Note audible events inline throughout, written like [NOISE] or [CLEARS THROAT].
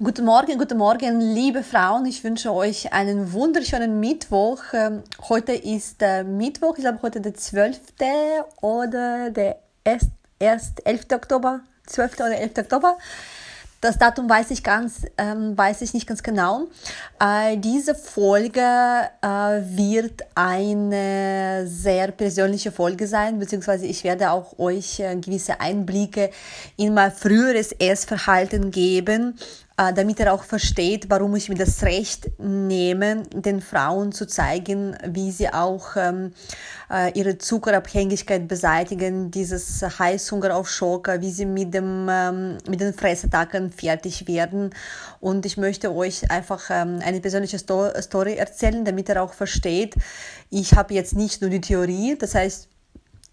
Guten Morgen, guten Morgen, liebe Frauen. Ich wünsche euch einen wunderschönen Mittwoch. Ähm, heute ist äh, Mittwoch, ich glaube heute der 12. oder der 1. 11. Oktober, 12. oder 11. Oktober. Das Datum weiß ich ganz, ähm, weiß ich nicht ganz genau. Äh, diese Folge äh, wird eine sehr persönliche Folge sein, beziehungsweise ich werde auch euch äh, gewisse Einblicke in mein früheres Essverhalten geben, damit er auch versteht, warum ich mir das Recht nehme, den Frauen zu zeigen, wie sie auch ähm, äh, ihre Zuckerabhängigkeit beseitigen, dieses Heißhunger auf Schock, wie sie mit, dem, ähm, mit den Fressattacken fertig werden. Und ich möchte euch einfach ähm, eine persönliche Sto Story erzählen, damit er auch versteht, ich habe jetzt nicht nur die Theorie, das heißt,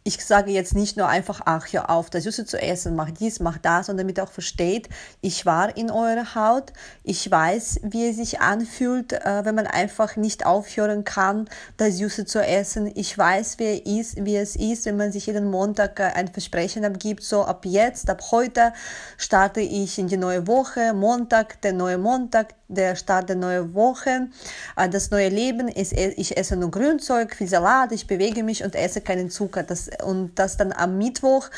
ich sage jetzt nicht nur einfach, ach, hör auf, das Süße zu essen, mach dies, mach das, sondern damit auch versteht, ich war in eurer Haut, ich weiß, wie es sich anfühlt, äh, wenn man einfach nicht aufhören kann, das Süße zu essen. Ich weiß, wie, ist, wie es ist, wenn man sich jeden Montag äh, ein Versprechen abgibt, so ab jetzt, ab heute starte ich in die neue Woche, Montag, der neue Montag, der Start der neuen Woche, äh, das neue Leben ist, ich esse nur Grünzeug, viel Salat, ich bewege mich und esse keinen Zucker. Das, und das dann am Mittwoch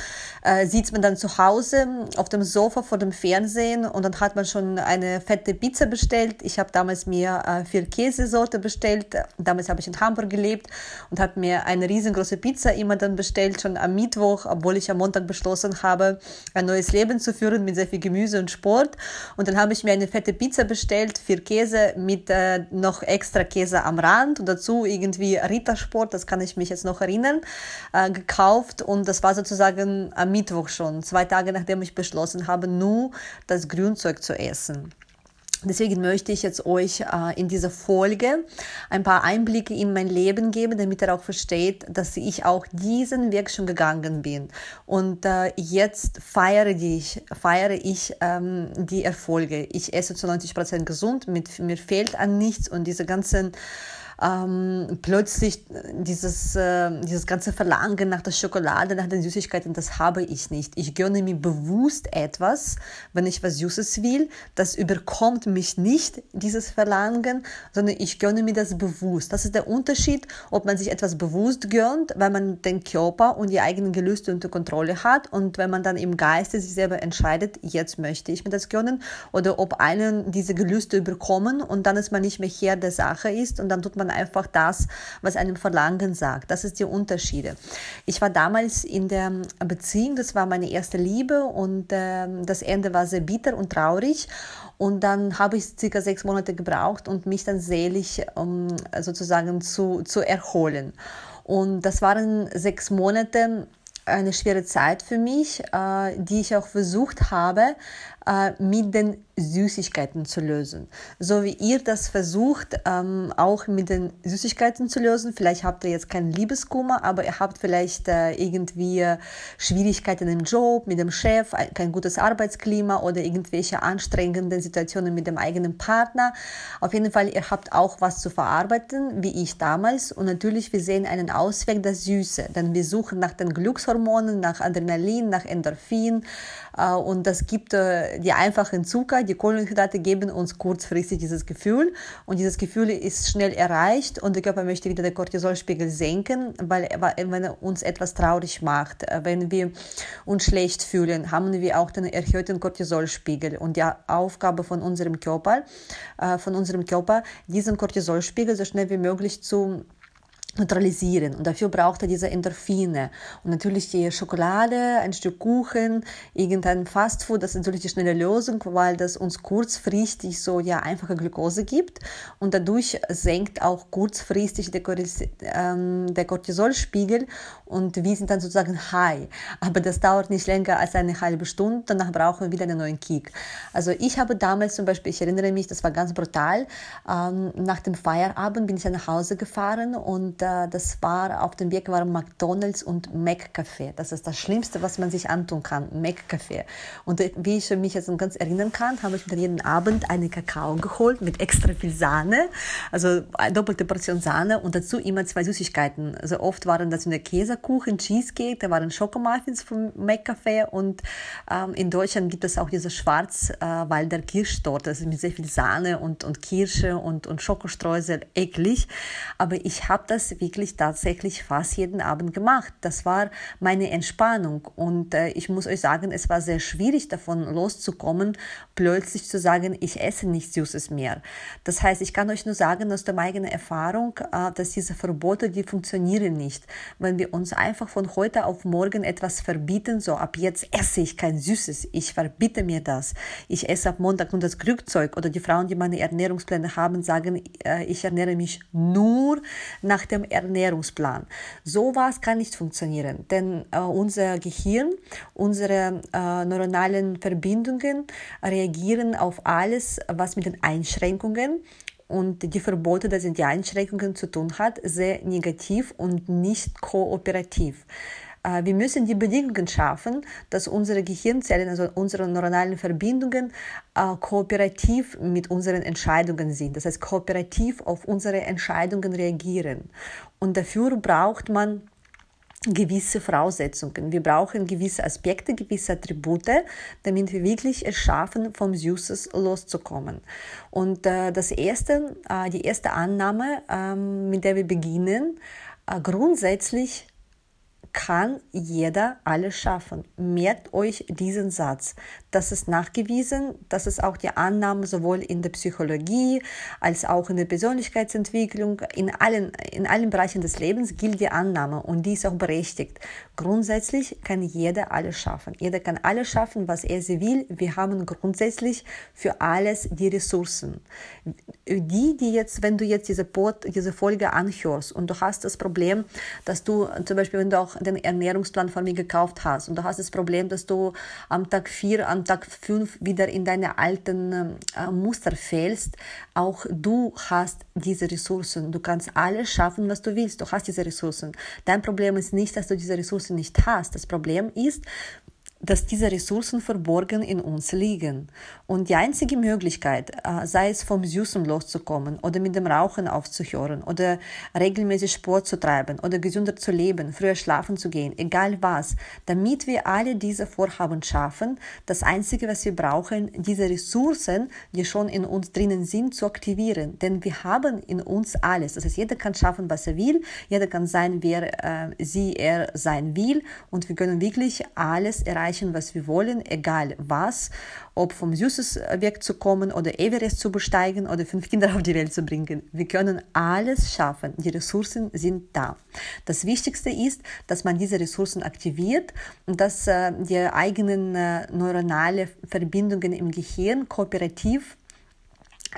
äh, sitzt man dann zu Hause auf dem Sofa vor dem Fernsehen und dann hat man schon eine fette Pizza bestellt. Ich habe damals mir äh, vier Käsesorte bestellt. Damals habe ich in Hamburg gelebt und habe mir eine riesengroße Pizza immer dann bestellt, schon am Mittwoch, obwohl ich am Montag beschlossen habe, ein neues Leben zu führen mit sehr viel Gemüse und Sport. Und dann habe ich mir eine fette Pizza bestellt vier Käse mit äh, noch extra Käse am Rand und dazu irgendwie Rittersport, das kann ich mich jetzt noch erinnern, äh, gekauft und das war sozusagen am Mittwoch schon, zwei Tage nachdem ich beschlossen habe, nur das Grünzeug zu essen. Deswegen möchte ich jetzt euch äh, in dieser Folge ein paar Einblicke in mein Leben geben, damit ihr auch versteht, dass ich auch diesen Weg schon gegangen bin. Und äh, jetzt feiere ich, feiere ich ähm, die Erfolge. Ich esse zu 90 Prozent gesund, mit, mir fehlt an nichts und diese ganzen ähm, plötzlich dieses, äh, dieses ganze Verlangen nach der Schokolade, nach den Süßigkeiten, das habe ich nicht. Ich gönne mir bewusst etwas, wenn ich was Süßes will. Das überkommt mich nicht, dieses Verlangen, sondern ich gönne mir das bewusst. Das ist der Unterschied, ob man sich etwas bewusst gönnt, weil man den Körper und die eigenen Gelüste unter Kontrolle hat und wenn man dann im Geiste sich selber entscheidet, jetzt möchte ich mir das gönnen oder ob einen diese Gelüste überkommen und dann ist man nicht mehr Herr der Sache ist und dann tut man man einfach das, was einem Verlangen sagt. Das ist die Unterschiede. Ich war damals in der Beziehung, das war meine erste Liebe und äh, das Ende war sehr bitter und traurig. Und dann habe ich circa sechs Monate gebraucht, um mich dann seelisch um, sozusagen zu, zu erholen. Und das waren sechs Monate, eine schwere Zeit für mich, äh, die ich auch versucht habe, äh, mit den Süßigkeiten zu lösen. So wie ihr das versucht, ähm, auch mit den Süßigkeiten zu lösen. Vielleicht habt ihr jetzt keinen Liebeskummer, aber ihr habt vielleicht äh, irgendwie Schwierigkeiten im Job, mit dem Chef, kein gutes Arbeitsklima oder irgendwelche anstrengenden Situationen mit dem eigenen Partner. Auf jeden Fall, ihr habt auch was zu verarbeiten, wie ich damals. Und natürlich, wir sehen einen Ausweg, das Süße. Denn wir suchen nach den Glückshormonen, nach Adrenalin, nach Endorphin. Äh, und das gibt äh, die einfachen Zucker, die Kohlenhydrate geben uns kurzfristig dieses Gefühl. Und dieses Gefühl ist schnell erreicht und der Körper möchte wieder den Cortisolspiegel senken, weil wenn er uns etwas traurig macht, äh, wenn wir uns schlecht fühlen, haben wir auch den erhöhten Cortisolspiegel. Und die Aufgabe von unserem Körper, von unserem Körper, diesen Cortisolspiegel so schnell wie möglich zu neutralisieren. Und dafür braucht er diese Endorphine. Und natürlich die Schokolade, ein Stück Kuchen, irgendein Fastfood, das ist natürlich die schnelle Lösung, weil das uns kurzfristig so ja einfache Glucose gibt. Und dadurch senkt auch kurzfristig der, ähm, der Cortisolspiegel und wir sind dann sozusagen high. Aber das dauert nicht länger als eine halbe Stunde, danach brauchen wir wieder einen neuen Kick. Also ich habe damals zum Beispiel, ich erinnere mich, das war ganz brutal, ähm, nach dem Feierabend bin ich nach Hause gefahren und äh, das war auf dem Weg waren McDonalds und McCafé. Das ist das Schlimmste, was man sich antun kann, McCafé. Und äh, wie ich mich jetzt ganz erinnern kann, habe ich mir jeden Abend einen Kakao geholt mit extra viel Sahne, also eine doppelte Portion Sahne und dazu immer zwei Süßigkeiten. Also oft waren das eine Käsekuchen, Cheesecake, da waren Schokomuffins vom McCafé und ähm, in Deutschland gibt es auch diese Schwarzwalder äh, Kirschtorte, also mit sehr viel Sahne und, und Kirsche und, und Schokostreusel, eklig. Aber ich habe das wirklich tatsächlich fast jeden Abend gemacht. Das war meine Entspannung und äh, ich muss euch sagen, es war sehr schwierig davon loszukommen, plötzlich zu sagen, ich esse nichts Süßes mehr. Das heißt, ich kann euch nur sagen aus der eigenen Erfahrung, äh, dass diese Verbote, die funktionieren nicht. Wenn wir uns einfach von heute auf morgen etwas verbieten, so ab jetzt esse ich kein Süßes, ich verbiete mir das, ich esse ab Montag nur das Glückzeug oder die Frauen, die meine Ernährungspläne haben, sagen, äh, ich ernähre mich nur nach dem Ernährungsplan. Sowas kann nicht funktionieren, denn äh, unser Gehirn, unsere äh, neuronalen Verbindungen reagieren auf alles, was mit den Einschränkungen und die Verbote, das sind die Einschränkungen zu tun hat, sehr negativ und nicht kooperativ. Äh, wir müssen die Bedingungen schaffen, dass unsere Gehirnzellen, also unsere neuronalen Verbindungen, äh, kooperativ mit unseren Entscheidungen sind. Das heißt, kooperativ auf unsere Entscheidungen reagieren. Und dafür braucht man gewisse Voraussetzungen. Wir brauchen gewisse Aspekte, gewisse Attribute, damit wir wirklich es schaffen, vom Süßes loszukommen. Und äh, das erste, äh, die erste Annahme, äh, mit der wir beginnen, äh, grundsätzlich kann jeder alles schaffen. Merkt euch diesen Satz. Das ist nachgewiesen, das ist auch die Annahme sowohl in der Psychologie als auch in der Persönlichkeitsentwicklung. In allen, in allen Bereichen des Lebens gilt die Annahme und die ist auch berechtigt. Grundsätzlich kann jeder alles schaffen. Jeder kann alles schaffen, was er sie will. Wir haben grundsätzlich für alles die Ressourcen. Die, die jetzt, wenn du jetzt diese, Pod, diese Folge anhörst und du hast das Problem, dass du zum Beispiel, wenn du auch den Ernährungsplan von mir gekauft hast und du hast das Problem, dass du am Tag 4, am Tag 5 wieder in deine alten äh, Muster fällst, auch du hast diese Ressourcen. Du kannst alles schaffen, was du willst. Du hast diese Ressourcen. Dein Problem ist nicht, dass du diese Ressourcen nicht hast. Das Problem ist, dass diese Ressourcen verborgen in uns liegen. Und die einzige Möglichkeit, äh, sei es vom Süßen loszukommen oder mit dem Rauchen aufzuhören oder regelmäßig Sport zu treiben oder gesünder zu leben, früher schlafen zu gehen, egal was, damit wir alle diese Vorhaben schaffen, das Einzige, was wir brauchen, diese Ressourcen, die schon in uns drinnen sind, zu aktivieren. Denn wir haben in uns alles. Das heißt, jeder kann schaffen, was er will, jeder kann sein, wer äh, sie, er sein will und wir können wirklich alles erreichen erreichen, was wir wollen, egal was, ob vom Süßes wegzukommen oder Everest zu besteigen oder fünf [LAUGHS] Kinder auf die Welt zu bringen. Wir können alles schaffen. Die Ressourcen sind da. Das Wichtigste ist, dass man diese Ressourcen aktiviert und dass äh, die eigenen äh, neuronale Verbindungen im Gehirn kooperativ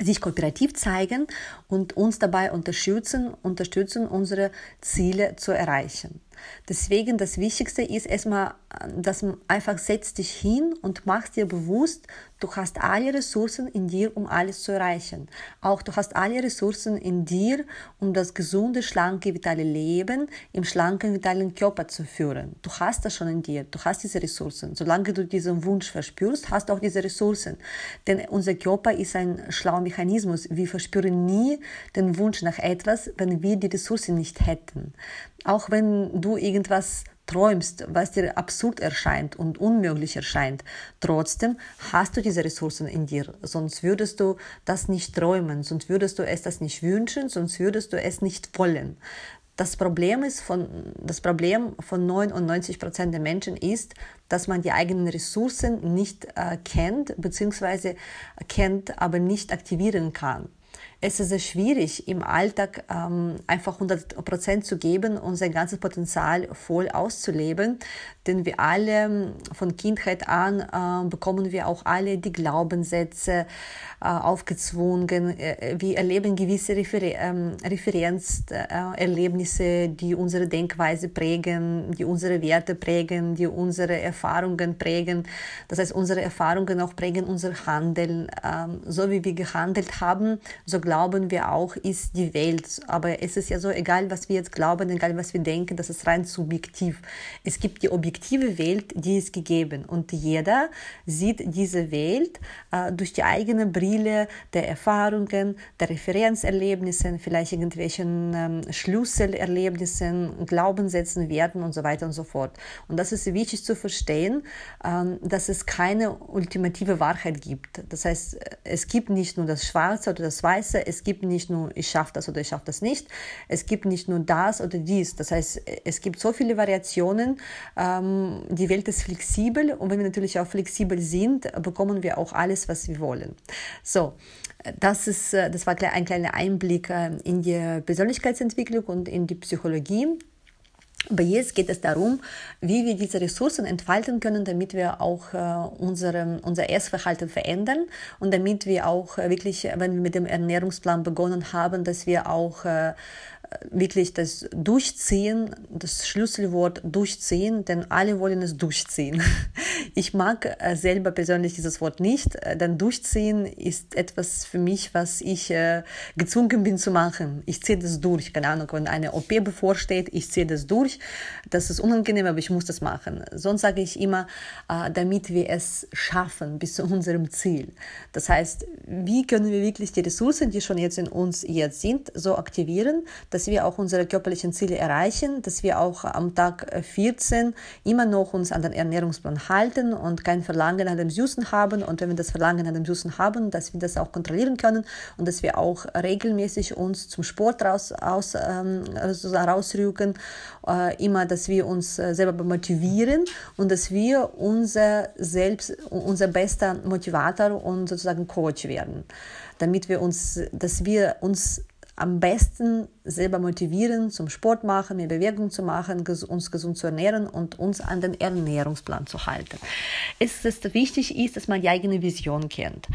sich kooperativ zeigen und uns dabei unterstützen, unterstützen, unsere Ziele zu erreichen. Deswegen das Wichtigste ist erstmal, dass man einfach setzt dich hin und machst dir bewusst, du hast alle Ressourcen in dir, um alles zu erreichen. Auch du hast alle Ressourcen in dir, um das gesunde, schlanke, vitale Leben im schlanken, vitalen Körper zu führen. Du hast das schon in dir, du hast diese Ressourcen. Solange du diesen Wunsch verspürst, hast du auch diese Ressourcen. Denn unser Körper ist ein schlauer Mechanismus. Wir verspüren nie den Wunsch nach etwas, wenn wir die Ressourcen nicht hätten. Auch wenn du irgendwas träumst, was dir absurd erscheint und unmöglich erscheint, trotzdem hast du diese Ressourcen in dir. Sonst würdest du das nicht träumen, sonst würdest du es das nicht wünschen, sonst würdest du es nicht wollen. Das Problem, ist von, das Problem von 99 Prozent der Menschen ist, dass man die eigenen Ressourcen nicht äh, kennt, beziehungsweise kennt, aber nicht aktivieren kann es ist sehr schwierig, im Alltag ähm, einfach 100 Prozent zu geben und sein ganzes Potenzial voll auszuleben. Denn wir alle ähm, von Kindheit an äh, bekommen wir auch alle die Glaubenssätze äh, aufgezwungen. Äh, wir erleben gewisse Refer ähm, Referenzerlebnisse, die unsere Denkweise prägen, die unsere Werte prägen, die unsere Erfahrungen prägen. Das heißt, unsere Erfahrungen auch prägen unser Handeln. Ähm, so wie wir gehandelt haben, so glauben wir auch, ist die Welt. Aber es ist ja so, egal was wir jetzt glauben, egal was wir denken, das ist rein subjektiv. Es gibt die objektive Welt, die ist gegeben. Und jeder sieht diese Welt äh, durch die eigene Brille der Erfahrungen, der Referenzerlebnissen, vielleicht irgendwelchen ähm, Schlüsselerlebnissen, Glaubenssätzen, Werten und so weiter und so fort. Und das ist wichtig zu verstehen, ähm, dass es keine ultimative Wahrheit gibt. Das heißt, es gibt nicht nur das Schwarze oder das Weiße, es gibt nicht nur ich schaffe das oder ich schaffe das nicht, es gibt nicht nur das oder dies. Das heißt, es gibt so viele Variationen, ähm, die Welt ist flexibel und wenn wir natürlich auch flexibel sind, bekommen wir auch alles, was wir wollen. So, das, ist, äh, das war ein kleiner Einblick äh, in die Persönlichkeitsentwicklung und in die Psychologie. Aber jetzt geht es darum, wie wir diese Ressourcen entfalten können, damit wir auch äh, unsere, unser Essverhalten verändern und damit wir auch äh, wirklich, wenn wir mit dem Ernährungsplan begonnen haben, dass wir auch äh, wirklich das Durchziehen, das Schlüsselwort Durchziehen, denn alle wollen es durchziehen. [LAUGHS] Ich mag äh, selber persönlich dieses Wort nicht, äh, denn Durchziehen ist etwas für mich, was ich äh, gezwungen bin zu machen. Ich ziehe das durch, keine Ahnung, wenn eine OP bevorsteht, ich ziehe das durch. Das ist unangenehm, aber ich muss das machen. Sonst sage ich immer, damit wir es schaffen bis zu unserem Ziel. Das heißt, wie können wir wirklich die Ressourcen, die schon jetzt in uns jetzt sind, so aktivieren, dass dass wir auch unsere körperlichen Ziele erreichen, dass wir auch am Tag 14 immer noch uns an den Ernährungsplan halten und kein Verlangen nach dem Süßen haben. Und wenn wir das Verlangen nach dem Süßen haben, dass wir das auch kontrollieren können und dass wir auch regelmäßig uns zum Sport raus, aus, ähm, rausrücken, äh, immer, dass wir uns äh, selber motivieren und dass wir unser selbst, unser bester Motivator und sozusagen Coach werden, damit wir uns, dass wir uns am besten selber motivieren, zum Sport machen, mehr Bewegung zu machen, uns gesund zu ernähren und uns an den Ernährungsplan zu halten. Es ist wichtig ist, dass man die eigene Vision kennt.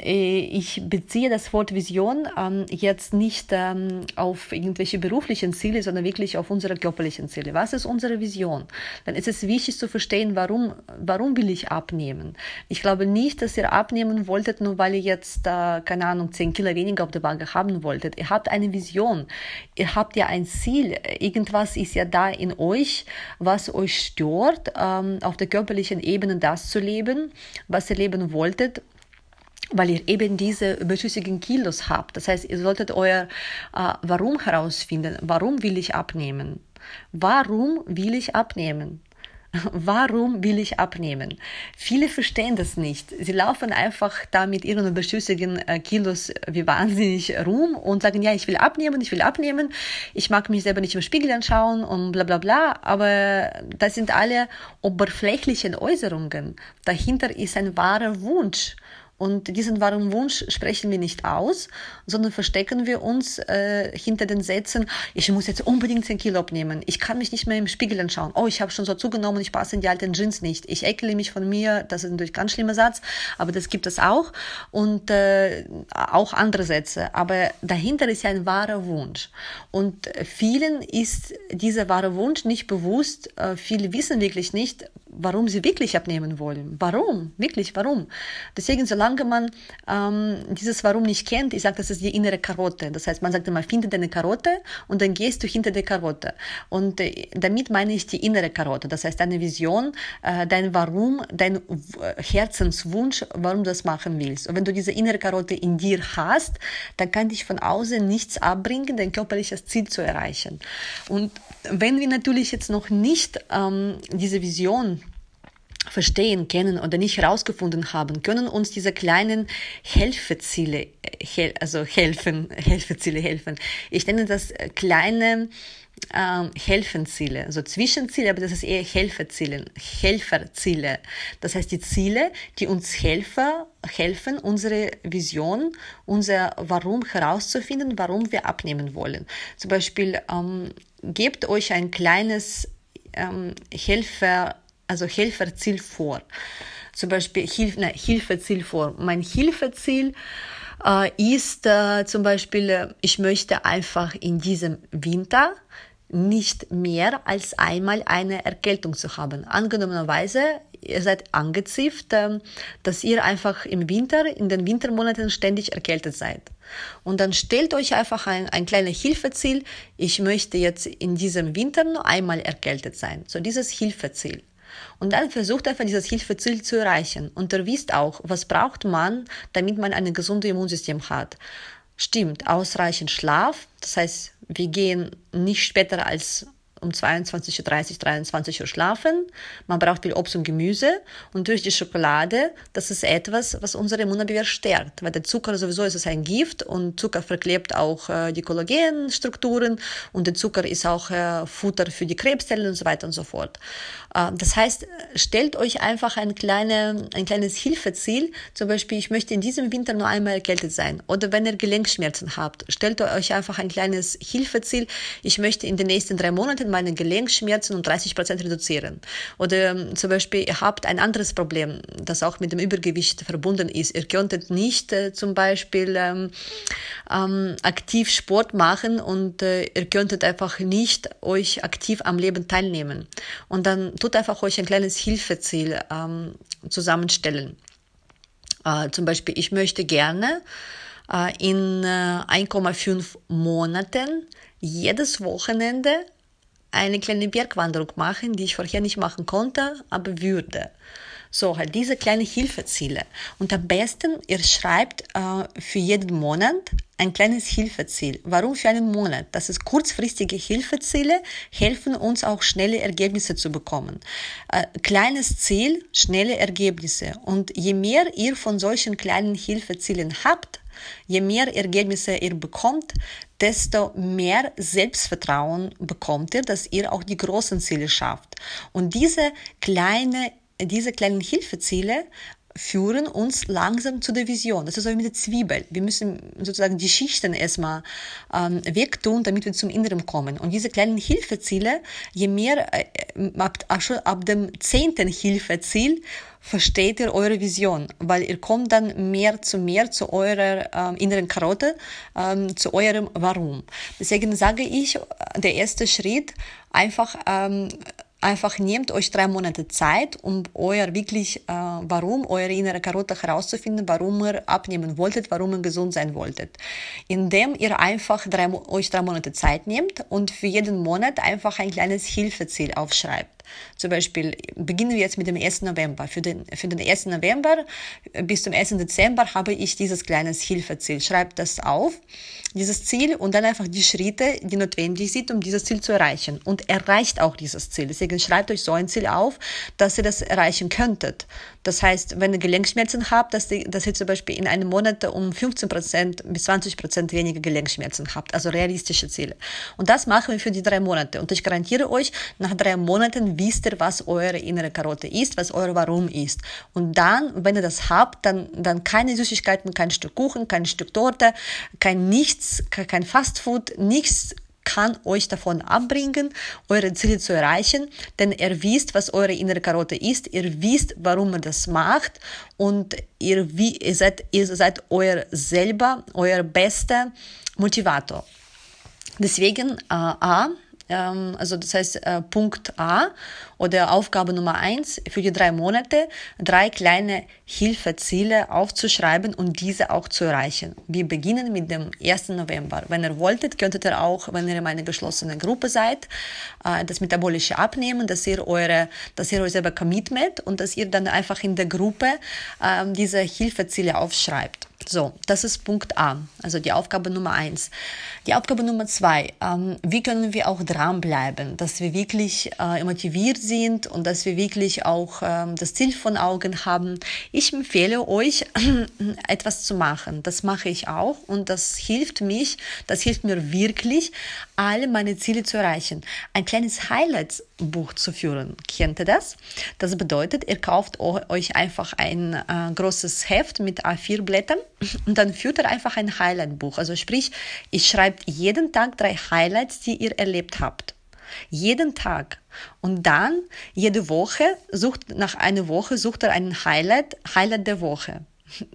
Äh, ich beziehe das Wort Vision ähm, jetzt nicht ähm, auf irgendwelche beruflichen Ziele, sondern wirklich auf unsere körperlichen Ziele. Was ist unsere Vision? Dann ist es wichtig zu verstehen, warum, warum will ich abnehmen? Ich glaube nicht, dass ihr abnehmen wolltet, nur weil ihr jetzt, äh, keine Ahnung, 10 Kilo weniger auf der Waage haben wolltet. Ihr habt eine Vision ihr habt ja ein Ziel, irgendwas ist ja da in euch, was euch stört, ähm, auf der körperlichen Ebene das zu leben, was ihr leben wolltet weil ihr eben diese überschüssigen Kilos habt. Das heißt, ihr solltet euer äh, Warum herausfinden. Warum will ich abnehmen? Warum will ich abnehmen? Warum will ich abnehmen? Viele verstehen das nicht. Sie laufen einfach da mit ihren überschüssigen äh, Kilos wie wahnsinnig rum und sagen, ja, ich will abnehmen, ich will abnehmen, ich mag mich selber nicht im Spiegel anschauen und bla bla bla. Aber das sind alle oberflächlichen Äußerungen. Dahinter ist ein wahrer Wunsch. Und diesen wahren Wunsch sprechen wir nicht aus, sondern verstecken wir uns äh, hinter den Sätzen, ich muss jetzt unbedingt 10 Kilo abnehmen, ich kann mich nicht mehr im Spiegel anschauen, oh, ich habe schon so zugenommen, ich passe in die alten Jeans nicht, ich ekle mich von mir, das ist natürlich ein ganz schlimmer Satz, aber das gibt es auch. Und äh, auch andere Sätze, aber dahinter ist ja ein wahrer Wunsch. Und vielen ist dieser wahre Wunsch nicht bewusst, äh, viele wissen wirklich nicht, warum sie wirklich abnehmen wollen. Warum? Wirklich, warum? Deswegen, solange man ähm, dieses Warum nicht kennt, ich sage, das ist die innere Karotte. Das heißt, man sagt immer, finde deine Karotte und dann gehst du hinter der Karotte. Und äh, damit meine ich die innere Karotte. Das heißt, deine Vision, äh, dein Warum, dein Herzenswunsch, warum du das machen willst. Und wenn du diese innere Karotte in dir hast, dann kann dich von außen nichts abbringen, dein körperliches Ziel zu erreichen. Und wenn wir natürlich jetzt noch nicht ähm, diese Vision verstehen, kennen oder nicht herausgefunden haben, können uns diese kleinen Helfeziele, äh, also helfen, [LAUGHS] Helfeziele helfen. Ich nenne das äh, kleine ähm, Helfenziele, also Zwischenziele, aber das ist eher Helferziele, Helferziele. Das heißt die Ziele, die uns Helfer, helfen, unsere Vision, unser Warum herauszufinden, warum wir abnehmen wollen. Zum Beispiel ähm, gebt euch ein kleines ähm, Helfer also Helferziel vor. Zum Beispiel Hilf, nein, Hilfeziel vor. Mein Hilfeziel äh, ist äh, zum Beispiel, äh, ich möchte einfach in diesem Winter nicht mehr als einmal eine Erkältung zu haben. Angenommenerweise, ihr seid angezipft, ähm, dass ihr einfach im Winter, in den Wintermonaten ständig erkältet seid. Und dann stellt euch einfach ein, ein kleines Hilfeziel. Ich möchte jetzt in diesem Winter nur einmal erkältet sein. So dieses Hilfeziel. Und dann versucht einfach dieses Hilfeziel zu erreichen. Und ihr wisst auch, was braucht man, damit man ein gesundes Immunsystem hat. Stimmt, ausreichend Schlaf. Das heißt, wir gehen nicht später als um 22.30 Uhr, 23 Uhr schlafen. Man braucht viel Obst und Gemüse. Und durch die Schokolade, das ist etwas, was unsere Immunabwehr stärkt. Weil der Zucker sowieso ist es ein Gift und Zucker verklebt auch äh, die Kollagenstrukturen und der Zucker ist auch äh, Futter für die Krebszellen und so weiter und so fort. Äh, das heißt, stellt euch einfach ein, kleine, ein kleines Hilfeziel. Zum Beispiel, ich möchte in diesem Winter nur einmal erkältet sein. Oder wenn ihr Gelenkschmerzen habt, stellt euch einfach ein kleines Hilfeziel. Ich möchte in den nächsten drei Monaten meine Gelenkschmerzen um 30 Prozent reduzieren. Oder ähm, zum Beispiel, ihr habt ein anderes Problem, das auch mit dem Übergewicht verbunden ist. Ihr könntet nicht äh, zum Beispiel ähm, ähm, aktiv Sport machen und äh, ihr könntet einfach nicht euch aktiv am Leben teilnehmen. Und dann tut einfach euch ein kleines Hilfeziel ähm, zusammenstellen. Äh, zum Beispiel, ich möchte gerne äh, in äh, 1,5 Monaten jedes Wochenende eine kleine Bergwanderung machen, die ich vorher nicht machen konnte, aber würde. So, halt diese kleinen Hilfeziele. Und am besten, ihr schreibt äh, für jeden Monat ein kleines Hilfeziel. Warum für einen Monat? Das ist kurzfristige Hilfeziele, helfen uns auch schnelle Ergebnisse zu bekommen. Äh, kleines Ziel, schnelle Ergebnisse. Und je mehr ihr von solchen kleinen Hilfezielen habt, Je mehr Ergebnisse ihr bekommt, desto mehr Selbstvertrauen bekommt ihr, dass ihr auch die großen Ziele schafft. Und diese kleine diese kleinen Hilfeziele führen uns langsam zu der Vision. Das ist so wie mit der Zwiebel. Wir müssen sozusagen die Schichten erstmal ähm, wegtun, damit wir zum Inneren kommen. Und diese kleinen Hilfeziele, je mehr äh, ab, ab dem zehnten Hilfeziel versteht ihr eure Vision, weil ihr kommt dann mehr zu mehr zu eurer ähm, inneren Karotte, ähm, zu eurem Warum. Deswegen sage ich, der erste Schritt einfach ähm, Einfach nehmt euch drei Monate Zeit, um euer wirklich, äh, warum, eure innere Karotte herauszufinden, warum ihr abnehmen wolltet, warum ihr gesund sein wolltet. Indem ihr einfach drei, euch drei Monate Zeit nehmt und für jeden Monat einfach ein kleines Hilfeziel aufschreibt. Zum Beispiel beginnen wir jetzt mit dem 1. November. Für den, für den 1. November bis zum 1. Dezember habe ich dieses kleine Hilfeziel. Schreibt das auf, dieses Ziel, und dann einfach die Schritte, die notwendig sind, um dieses Ziel zu erreichen. Und erreicht auch dieses Ziel. Deswegen schreibt euch so ein Ziel auf, dass ihr das erreichen könntet. Das heißt, wenn ihr Gelenkschmerzen habt, dass, die, dass ihr zum Beispiel in einem Monat um 15% bis 20% weniger Gelenkschmerzen habt. Also realistische Ziele. Und das machen wir für die drei Monate. Und ich garantiere euch, nach drei Monaten wisst ihr, was eure innere Karotte ist, was euer Warum ist. Und dann, wenn ihr das habt, dann, dann keine Süßigkeiten, kein Stück Kuchen, kein Stück Torte, kein nichts, kein Fastfood, nichts kann euch davon abbringen, eure Ziele zu erreichen, denn ihr wisst, was eure innere Karotte ist, ihr wisst, warum ihr das macht und ihr, wie, ihr, seid, ihr seid euer selber, euer bester Motivator. Deswegen, äh, A, also das heißt äh, Punkt A oder Aufgabe Nummer eins für die drei Monate drei kleine Hilfeziele aufzuschreiben und diese auch zu erreichen. Wir beginnen mit dem 1. November. Wenn ihr wolltet, könntet ihr auch, wenn ihr in einer geschlossenen Gruppe seid, äh, das metabolische abnehmen, dass ihr eure, dass ihr euch selber commitment und dass ihr dann einfach in der Gruppe ähm, diese Hilfeziele aufschreibt. So, das ist Punkt A, also die Aufgabe Nummer eins. Die Aufgabe Nummer zwei, ähm, wie können wir auch dranbleiben, dass wir wirklich äh, motiviert sind und dass wir wirklich auch ähm, das Ziel von Augen haben. Ich empfehle euch, [CLEARS THROAT] etwas zu machen. Das mache ich auch und das hilft mich, das hilft mir wirklich, alle meine Ziele zu erreichen. Ein kleines Highlights-Buch zu führen. Kennt ihr das? Das bedeutet, ihr kauft euch einfach ein äh, großes Heft mit A4-Blättern und dann führt ihr einfach ein Highlight-Buch. Also sprich, ihr schreibt jeden Tag drei Highlights, die ihr erlebt habt. Jeden Tag. Und dann jede Woche sucht, nach einer Woche sucht er ein Highlight, Highlight der Woche.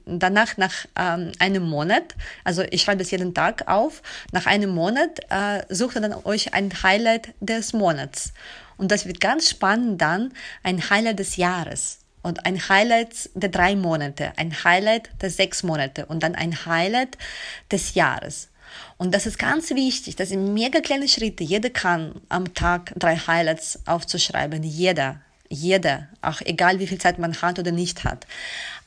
Danach, nach ähm, einem Monat, also ich schreibe das jeden Tag auf, nach einem Monat äh, sucht ihr dann euch ein Highlight des Monats. Und das wird ganz spannend dann ein Highlight des Jahres und ein Highlight der drei Monate, ein Highlight der sechs Monate und dann ein Highlight des Jahres. Und das ist ganz wichtig. Das sind mega kleine Schritte. Jeder kann am Tag drei Highlights aufzuschreiben. Jeder. Jeder. Auch egal, wie viel Zeit man hat oder nicht hat.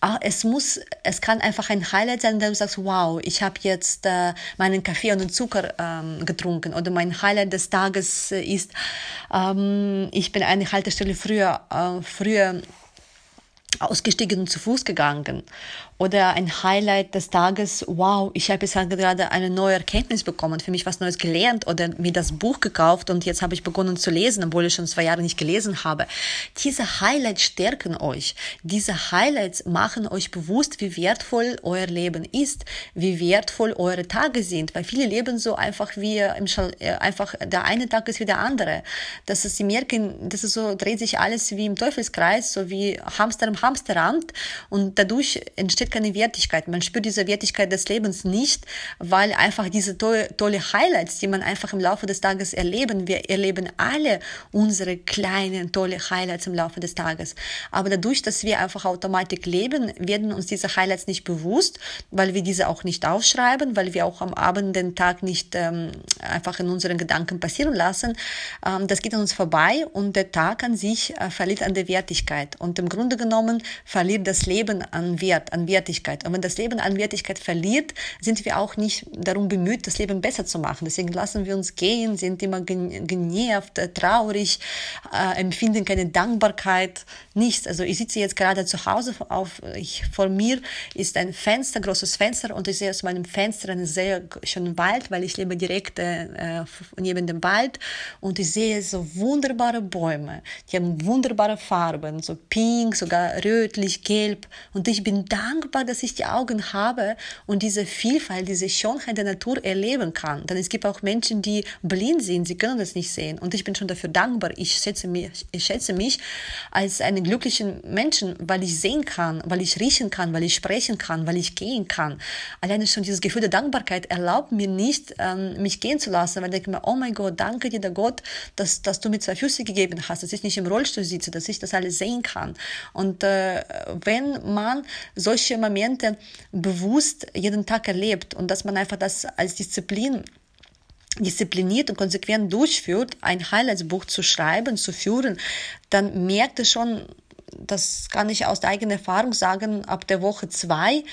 Aber es muss, es kann einfach ein Highlight sein, wenn du sagst, wow, ich habe jetzt äh, meinen Kaffee und Zucker ähm, getrunken. Oder mein Highlight des Tages ist, ähm, ich bin eine Haltestelle früher, äh, früher ausgestiegen und zu Fuß gegangen oder ein Highlight des Tages, wow, ich habe jetzt gerade eine neue Erkenntnis bekommen, für mich was Neues gelernt oder mir das Buch gekauft und jetzt habe ich begonnen zu lesen, obwohl ich schon zwei Jahre nicht gelesen habe. Diese Highlights stärken euch. Diese Highlights machen euch bewusst, wie wertvoll euer Leben ist, wie wertvoll eure Tage sind, weil viele leben so einfach wie im Schall, äh, einfach der eine Tag ist wie der andere. Das ist, sie merken, das ist so, dreht sich alles wie im Teufelskreis, so wie Hamster im Hamsterrand und dadurch entsteht keine Wertigkeit. Man spürt diese Wertigkeit des Lebens nicht, weil einfach diese tolle, tolle Highlights, die man einfach im Laufe des Tages erleben, wir erleben alle unsere kleinen, tolle Highlights im Laufe des Tages. Aber dadurch, dass wir einfach automatisch leben, werden uns diese Highlights nicht bewusst, weil wir diese auch nicht aufschreiben, weil wir auch am Abend den Tag nicht ähm, einfach in unseren Gedanken passieren lassen. Ähm, das geht an uns vorbei und der Tag an sich äh, verliert an der Wertigkeit. Und im Grunde genommen verliert das Leben an Wert, an Wert Wertigkeit. Und wenn das Leben an Wertigkeit verliert, sind wir auch nicht darum bemüht, das Leben besser zu machen. Deswegen lassen wir uns gehen, sind immer genervt, äh, traurig, äh, empfinden keine Dankbarkeit, nichts. Also ich sitze jetzt gerade zu Hause auf, ich, vor mir ist ein Fenster, großes Fenster und ich sehe aus meinem Fenster einen sehr schönen Wald, weil ich lebe direkt äh, neben dem Wald und ich sehe so wunderbare Bäume, die haben wunderbare Farben, so pink, sogar rötlich, gelb und ich bin dankbar dankbar, dass ich die Augen habe und diese Vielfalt, diese Schönheit der Natur erleben kann. Denn es gibt auch Menschen, die blind sind, sie können das nicht sehen. Und ich bin schon dafür dankbar. Ich schätze mich, ich schätze mich als einen glücklichen Menschen, weil ich sehen kann, weil ich riechen kann, weil ich sprechen kann, weil ich gehen kann. Alleine schon dieses Gefühl der Dankbarkeit erlaubt mir nicht, ähm, mich gehen zu lassen, weil ich denke mir, oh mein Gott, danke dir, der Gott, dass, dass du mir zwei Füße gegeben hast, dass ich nicht im Rollstuhl sitze, dass ich das alles sehen kann. Und äh, wenn man solche solche Momente bewusst jeden Tag erlebt und dass man einfach das als Disziplin diszipliniert und konsequent durchführt, ein Highlights-Buch zu schreiben, zu führen, dann merkt es schon, das kann ich aus eigener Erfahrung sagen, ab der Woche zwei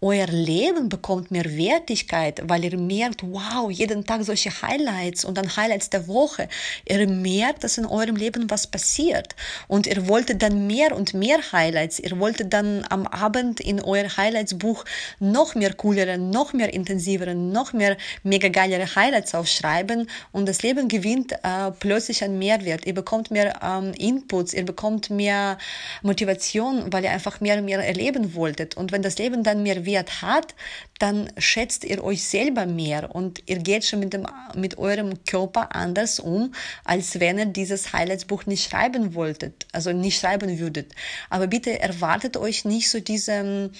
euer Leben bekommt mehr Wertigkeit, weil ihr merkt, wow, jeden Tag solche Highlights und dann Highlights der Woche. Ihr merkt, dass in eurem Leben was passiert. Und ihr wolltet dann mehr und mehr Highlights. Ihr wolltet dann am Abend in euer Highlights-Buch noch mehr coolere, noch mehr intensivere, noch mehr mega geilere Highlights aufschreiben. Und das Leben gewinnt äh, plötzlich einen Mehrwert. Ihr bekommt mehr ähm, Inputs, ihr bekommt mehr Motivation, weil ihr einfach mehr und mehr erleben wolltet. Und wenn das Leben dann mehr Wert hat, dann schätzt ihr euch selber mehr und ihr geht schon mit, dem, mit eurem Körper anders um, als wenn ihr dieses Highlights-Buch nicht schreiben wolltet, also nicht schreiben würdet. Aber bitte erwartet euch nicht so diese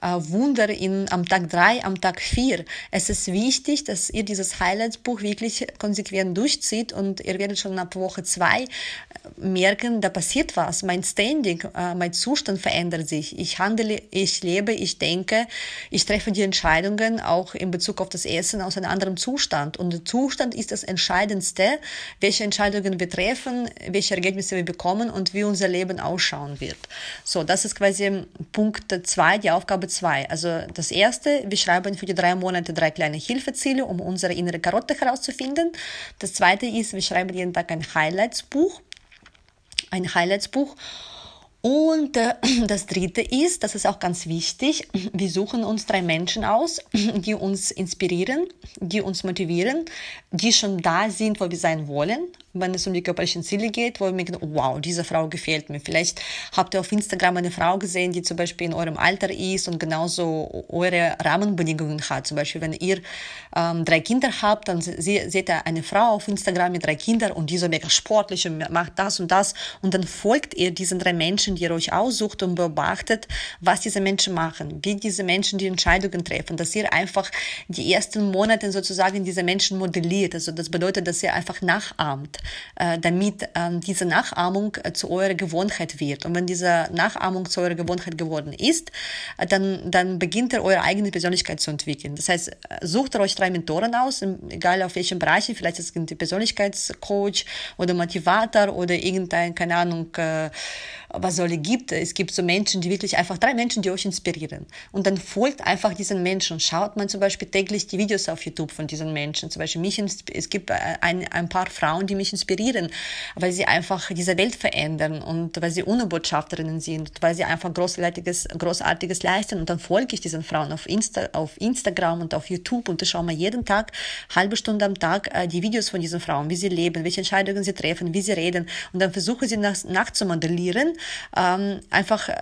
äh, Wunder in, am Tag drei, am Tag vier. Es ist wichtig, dass ihr dieses Highlights-Buch wirklich konsequent durchzieht und ihr werdet schon ab Woche zwei äh, merken, da passiert was. Mein Standing, äh, mein Zustand verändert sich. Ich handle, ich lebe, ich denke, ich treffe die Entscheidungen auch in Bezug auf das Essen aus einem anderen Zustand. Und der Zustand ist das Entscheidendste, welche Entscheidungen wir treffen, welche Ergebnisse wir bekommen und wie unser Leben ausschauen wird. So, das ist quasi Punkt zwei, die Aufgabe zwei. Also das erste, wir schreiben für die drei Monate drei kleine Hilfeziele, um unsere innere Karotte herauszufinden. Das zweite ist, wir schreiben jeden Tag ein Highlights-Buch. Ein Highlights-Buch und äh, [CLEARS THROAT] das Dritte ist, das ist auch ganz wichtig, [CLEARS THROAT] wir suchen uns drei Menschen aus, [CLEARS THROAT] die uns inspirieren, die uns motivieren, die schon da sind, wo wir sein wollen, wenn es um die körperlichen Ziele geht, wo wir denken, wow, diese Frau gefällt mir. Vielleicht habt ihr auf Instagram eine Frau gesehen, die zum Beispiel in eurem Alter ist und genauso eure Rahmenbedingungen hat. Zum Beispiel, wenn ihr ähm, drei Kinder habt, dann se seht ihr eine Frau auf Instagram mit drei Kindern und die so mega sportlich und macht das und das und dann folgt ihr diesen drei Menschen, die ihr euch aussucht und beobachtet, was diese Menschen machen, wie diese Menschen die Entscheidungen treffen, dass ihr einfach die ersten Monate sozusagen diese Menschen modelliert. Also das bedeutet, dass ihr einfach nachahmt. Äh, damit ähm, diese Nachahmung äh, zu eurer Gewohnheit wird. Und wenn diese Nachahmung zu eurer Gewohnheit geworden ist, äh, dann, dann beginnt ihr eure eigene Persönlichkeit zu entwickeln. Das heißt, sucht euch drei Mentoren aus, egal auf welchem Bereich, vielleicht ist es ein Persönlichkeitscoach oder Motivator oder irgendein, keine Ahnung, was soll es gibt. Es gibt so Menschen, die wirklich einfach drei Menschen, die euch inspirieren. Und dann folgt einfach diesen Menschen. Schaut man zum Beispiel täglich die Videos auf YouTube von diesen Menschen. Zum Beispiel mich, es gibt ein, ein paar Frauen, die mich inspirieren, weil sie einfach diese Welt verändern und weil sie UNO-Botschafterinnen sind, weil sie einfach großartiges, großartiges leisten. Und dann folge ich diesen Frauen auf, Insta, auf Instagram und auf YouTube und da schaue mir jeden Tag, halbe Stunde am Tag, äh, die Videos von diesen Frauen, wie sie leben, welche Entscheidungen sie treffen, wie sie reden. Und dann versuche ich sie nach, nachzumodellieren ähm, einfach, äh,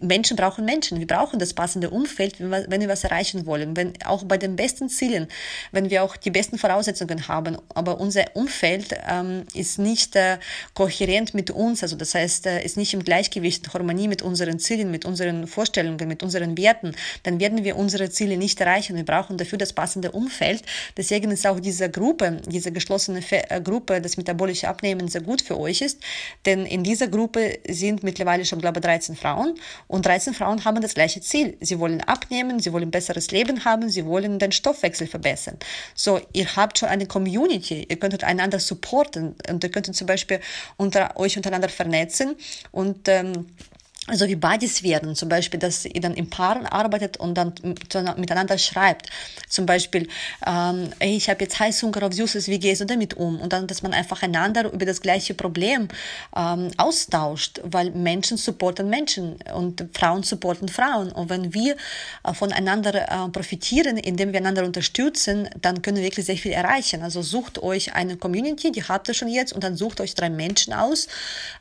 Menschen brauchen Menschen. Wir brauchen das passende Umfeld, wenn wir, wenn wir was erreichen wollen. Wenn, auch bei den besten Zielen, wenn wir auch die besten Voraussetzungen haben, aber unser Umfeld ähm, ist nicht äh, kohärent mit uns, also das heißt, äh, ist nicht im Gleichgewicht, Harmonie mit unseren Zielen, mit unseren Vorstellungen, mit unseren Werten, dann werden wir unsere Ziele nicht erreichen. Wir brauchen dafür das passende Umfeld. Deswegen ist auch diese Gruppe, diese geschlossene äh, Gruppe, das metabolische Abnehmen sehr gut für euch ist, denn in dieser Gruppe sind mittlerweile schon, glaube ich, 13 Frauen. Und 13 Frauen haben das gleiche Ziel. Sie wollen abnehmen, sie wollen ein besseres Leben haben, sie wollen den Stoffwechsel verbessern. So, ihr habt schon eine Community, ihr könntet einander supporten und ihr könntet zum Beispiel unter, euch untereinander vernetzen und ähm, also wie Buddies werden, zum Beispiel, dass ihr dann im Paaren arbeitet und dann miteinander schreibt. Zum Beispiel, ähm, ich habe jetzt Heißhunger auf Süßes, wie gehst du damit um? Und dann, dass man einfach einander über das gleiche Problem ähm, austauscht, weil Menschen supporten Menschen und Frauen supporten Frauen. Und wenn wir äh, voneinander äh, profitieren, indem wir einander unterstützen, dann können wir wirklich sehr viel erreichen. Also sucht euch eine Community, die habt ihr schon jetzt, und dann sucht euch drei Menschen aus,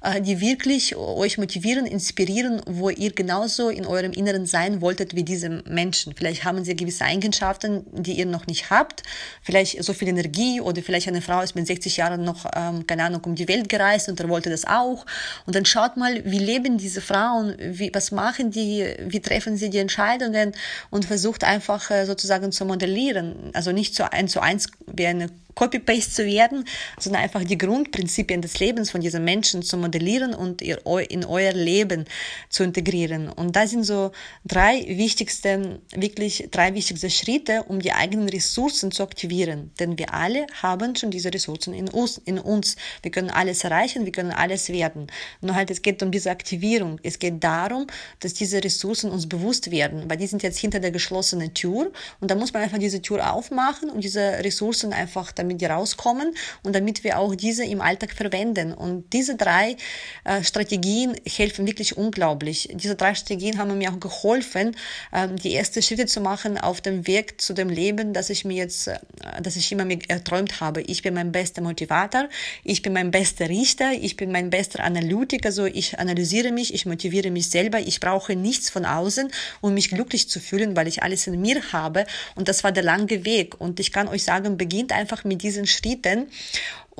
äh, die wirklich euch motivieren, inspirieren, inspirieren, wo ihr genauso in eurem Inneren sein wolltet wie diese Menschen. Vielleicht haben sie gewisse Eigenschaften, die ihr noch nicht habt. Vielleicht so viel Energie oder vielleicht eine Frau ist mit 60 Jahren noch, ähm, keine Ahnung, um die Welt gereist und er wollte das auch. Und dann schaut mal, wie leben diese Frauen, wie, was machen die, wie treffen sie die Entscheidungen und versucht einfach äh, sozusagen zu modellieren. Also nicht so eins zu eins wie eine Copy-Paste zu werden, sondern einfach die Grundprinzipien des Lebens von diesen Menschen zu modellieren und in euer Leben zu integrieren. Und da sind so drei wichtigste, wirklich drei wichtigste Schritte, um die eigenen Ressourcen zu aktivieren. Denn wir alle haben schon diese Ressourcen in uns. In uns. Wir können alles erreichen, wir können alles werden. Nur halt, es geht um diese Aktivierung. Es geht darum, dass diese Ressourcen uns bewusst werden, weil die sind jetzt hinter der geschlossenen Tür und da muss man einfach diese Tür aufmachen und diese Ressourcen einfach damit damit die rauskommen und damit wir auch diese im Alltag verwenden. Und diese drei äh, Strategien helfen wirklich unglaublich. Diese drei Strategien haben mir auch geholfen, ähm, die ersten Schritte zu machen auf dem Weg zu dem Leben, das ich mir jetzt, äh, das ich immer mir erträumt habe. Ich bin mein bester Motivator, ich bin mein bester Richter, ich bin mein bester Analytiker, also ich analysiere mich, ich motiviere mich selber, ich brauche nichts von außen, um mich glücklich zu fühlen, weil ich alles in mir habe. Und das war der lange Weg. Und ich kann euch sagen, beginnt einfach mit diesen Schritten.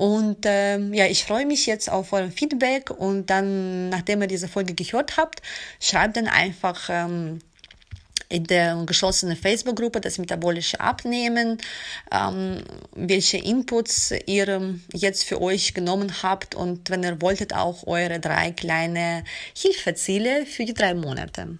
Und ähm, ja, ich freue mich jetzt auf euer Feedback und dann, nachdem ihr diese Folge gehört habt, schreibt dann einfach ähm, in der geschlossenen Facebook-Gruppe das metabolische Abnehmen, ähm, welche Inputs ihr jetzt für euch genommen habt und wenn ihr wolltet auch eure drei kleine Hilfeziele für die drei Monate.